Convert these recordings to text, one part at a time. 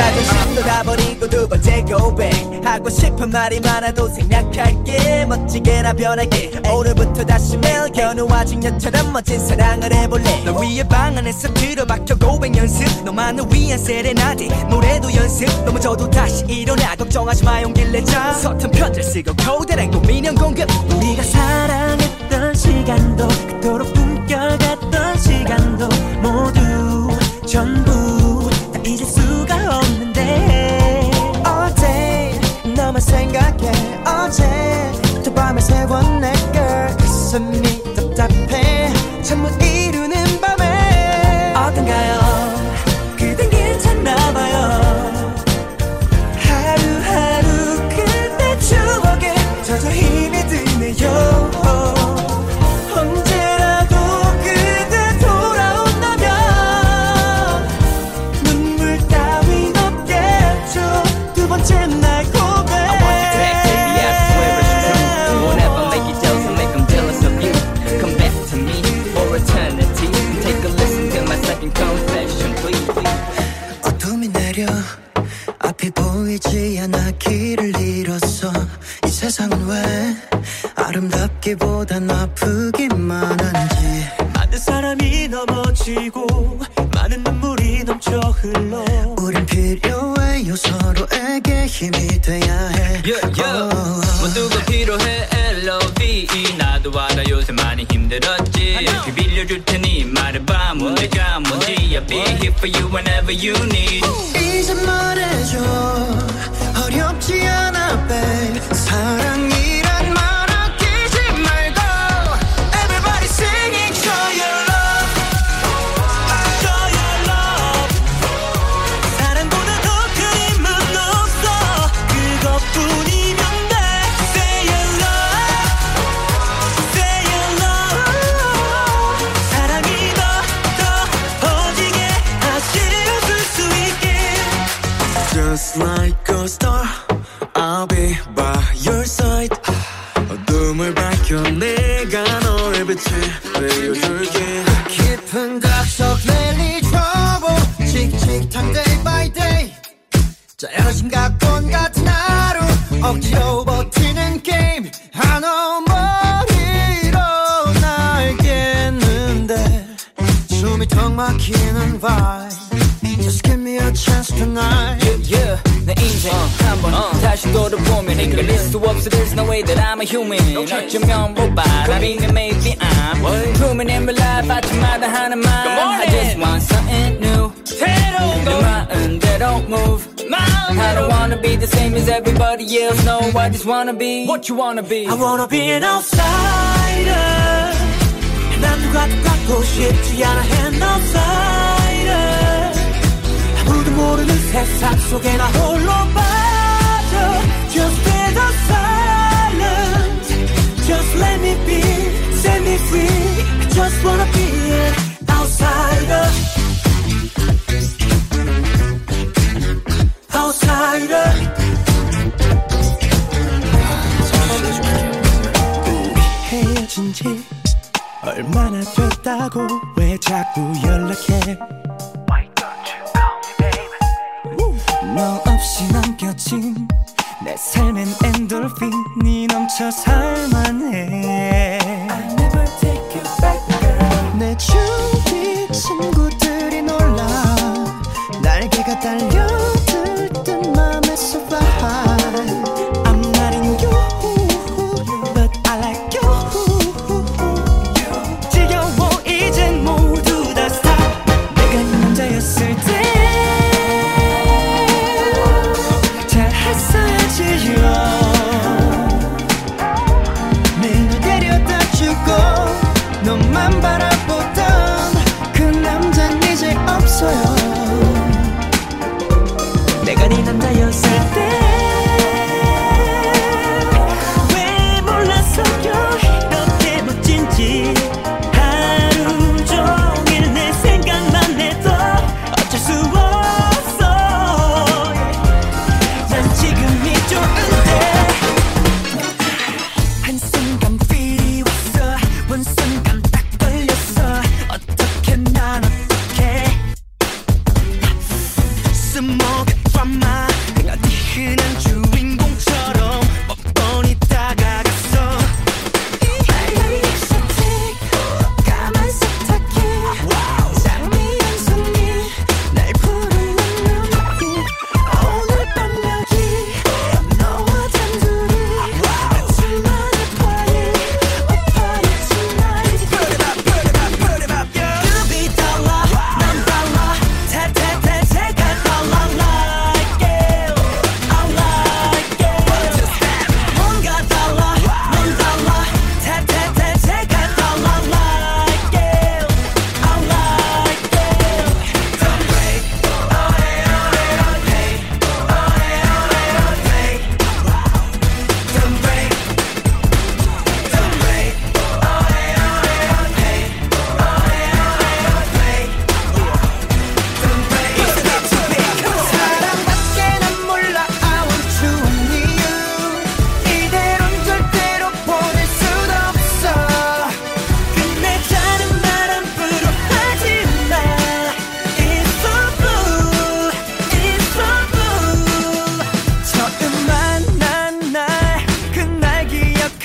자존심도 다 버리고 두 번째 고백. 하고 싶은 말이 많아도 생략할게. 멋지게나 변할게. 오늘부터 다시 매일 견우와 직녀처럼 멋진 사랑을 해볼래. 너 위에 방 안에서 들어박혀 고백 연습. 너만을 위한 세레나데 노래도 연습. 넘어져도 다시 일어나. 걱정하지 마 용기를 내자. 서툰 편지를 쓰고 고대랑 고민형 공급. 우리가 사랑했던 시간도 그토록 꿈꿔갔던 시간도 모두 전부 다 잊을 수 내 비 빌려줄 테니 말해봐 문제가 뭔지 I'll be here for you whenever you need 이제 말해줘 어렵지 않아 babe 사랑 막히는 vibe Just give me a chance tonight yeah, 내 인생 한번 다시 돌아보면 헷갈릴 수 없어 There's no way that I'm a human 어쩌면 robot 아니면 maybe I'm Human in real life 아침마다 하는 말 I just want something new 새로운 내 마음대로 move I don't wanna be the same as everybody else No, I just wanna be what you wanna be I wanna be an outsider 난 누가 똑같고 싶지 않아 an outsider 아무도 모르는 세상 속에 나 홀로 빠져 Just be the silence Just let me be Set me free I just wanna be an 얼마나 됐다고 왜 자꾸 연락해? 너 없이 남겨진 내 삶엔 엔돌핀이 넘쳐 살만해. 내 주위 친구들이 놀라. 날개가 달려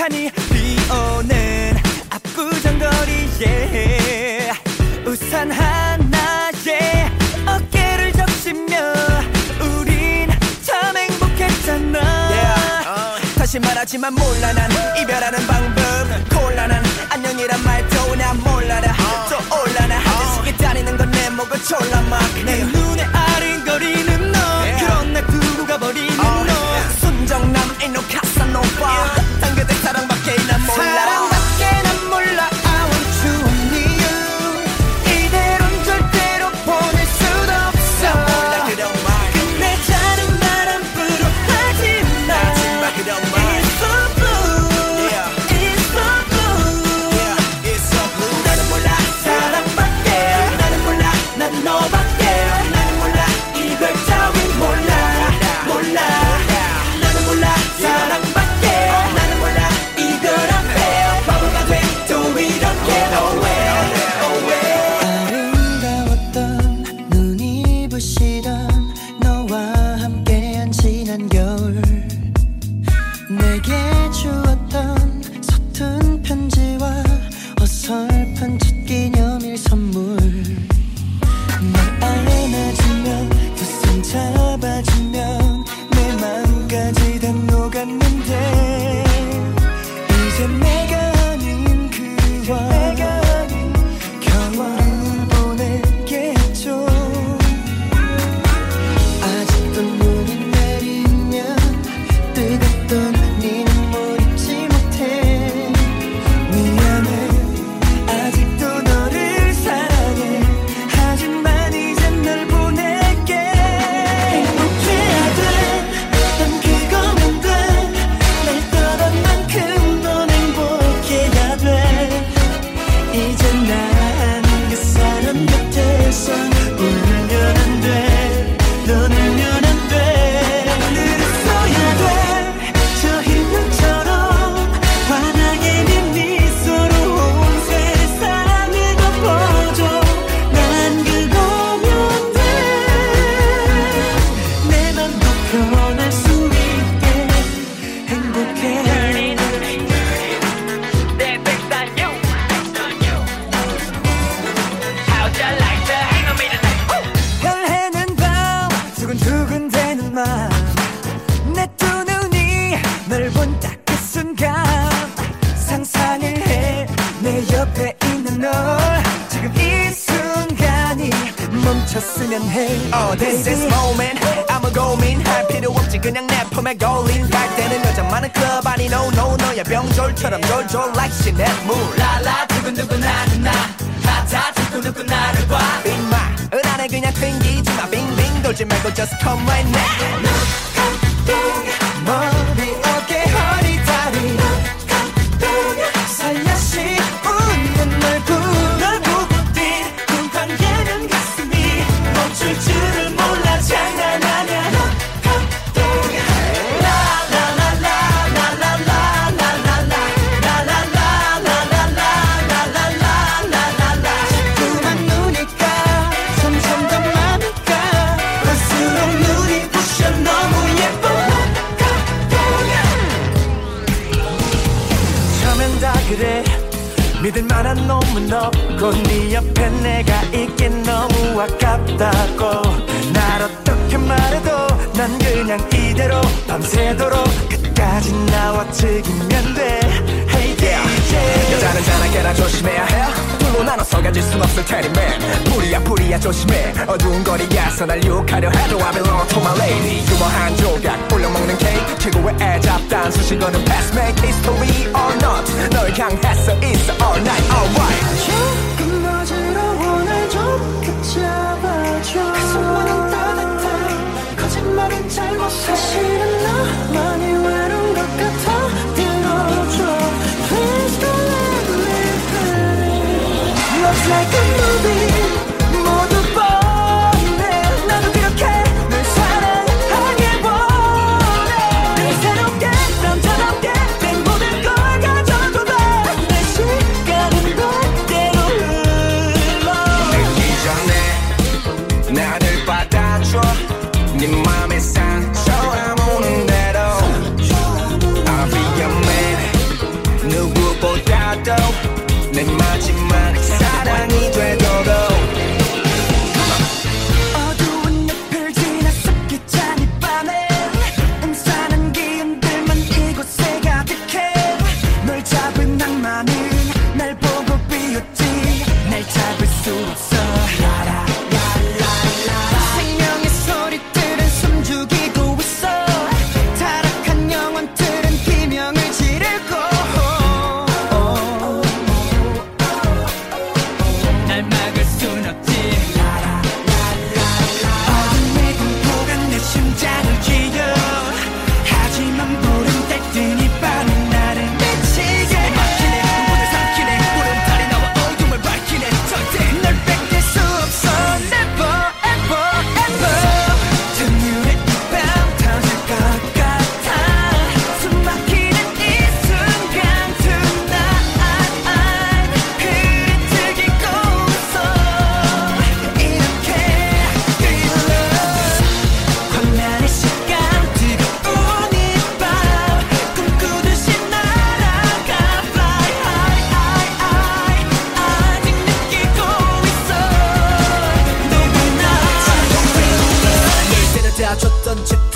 찬찬히 비오는 압구정 거리에 우산 하나에 어깨를 적시며 우린 참 행복했잖아 yeah. uh. 다시 말하지만 몰라 난 이별하는 방법 곤란한 안녕이란 말 This is moment. 아무 고민 할 필요 없지. 그냥 내 품에 걸린 갈 때는 여자 많은 클럽 아니 no no 너야 병졸처럼 졸졸 like 시냇 물. 라라 두근두근 나는 나. 하자 두근두근 나를 봐. 빈마 은하에 그냥 튕기지 마. 빙빙 돌지 말고 just come right now. 머리 어깨 만한 놈은 없고 네 옆에 내가 있긴 너무 아깝다고. 날 어떻게 말해도 난 그냥 이대로 밤새도록 끝까지 나와 즐기면 돼. Hey DJ 여자는 자나깨나 조심해야 해. 둘로 나눠서 가질 순 없을 테니 man 불이야 불이야 조심해. 어두운 거리에서 날 유혹하려 해도 I belong to my lady. 유머 한 조각 올려먹는 케이크 최고의 애잡단 수식어는 pass make history or not 널 향해서 있어 all night alright 조금 어지러워 날좀 붙잡아줘 가슴만은 따뜻해 거짓말은 잘못 사실은 나만이 외로운 것 같아 들어줘 Please don't let me finish Looks like a movie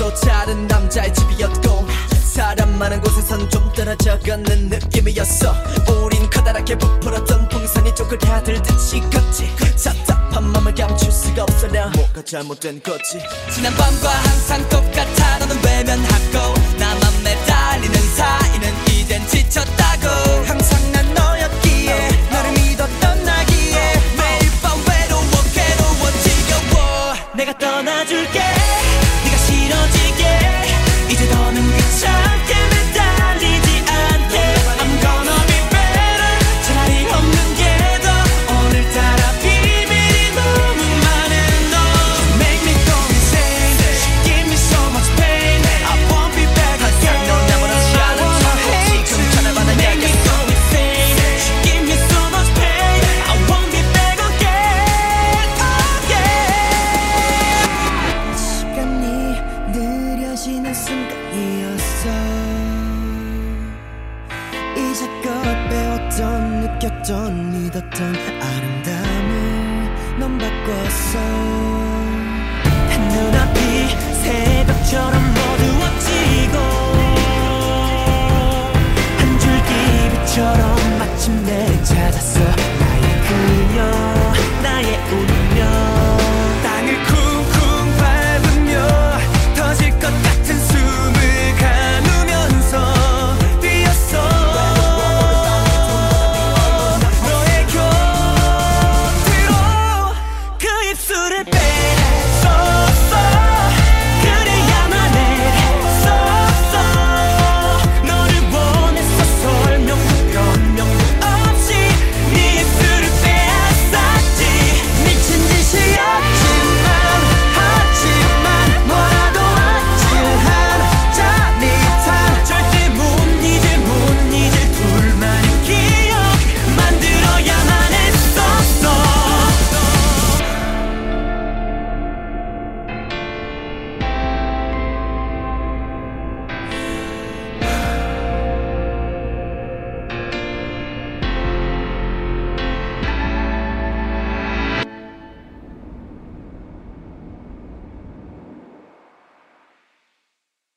집도 다른 남자의 집이었고 사람 많은 곳에선 좀 떨어져 걷는 느낌이었어. 우린 커다랗게 부풀었던 풍선이 쪼그라들듯이 걷지. 답답한 맘을 감출 수가 없어 나 뭐가 잘못된 거지? 지난 밤과 항상 똑같아. 너는 외면하고 나만 매달리는 사이는 이젠 지쳤다고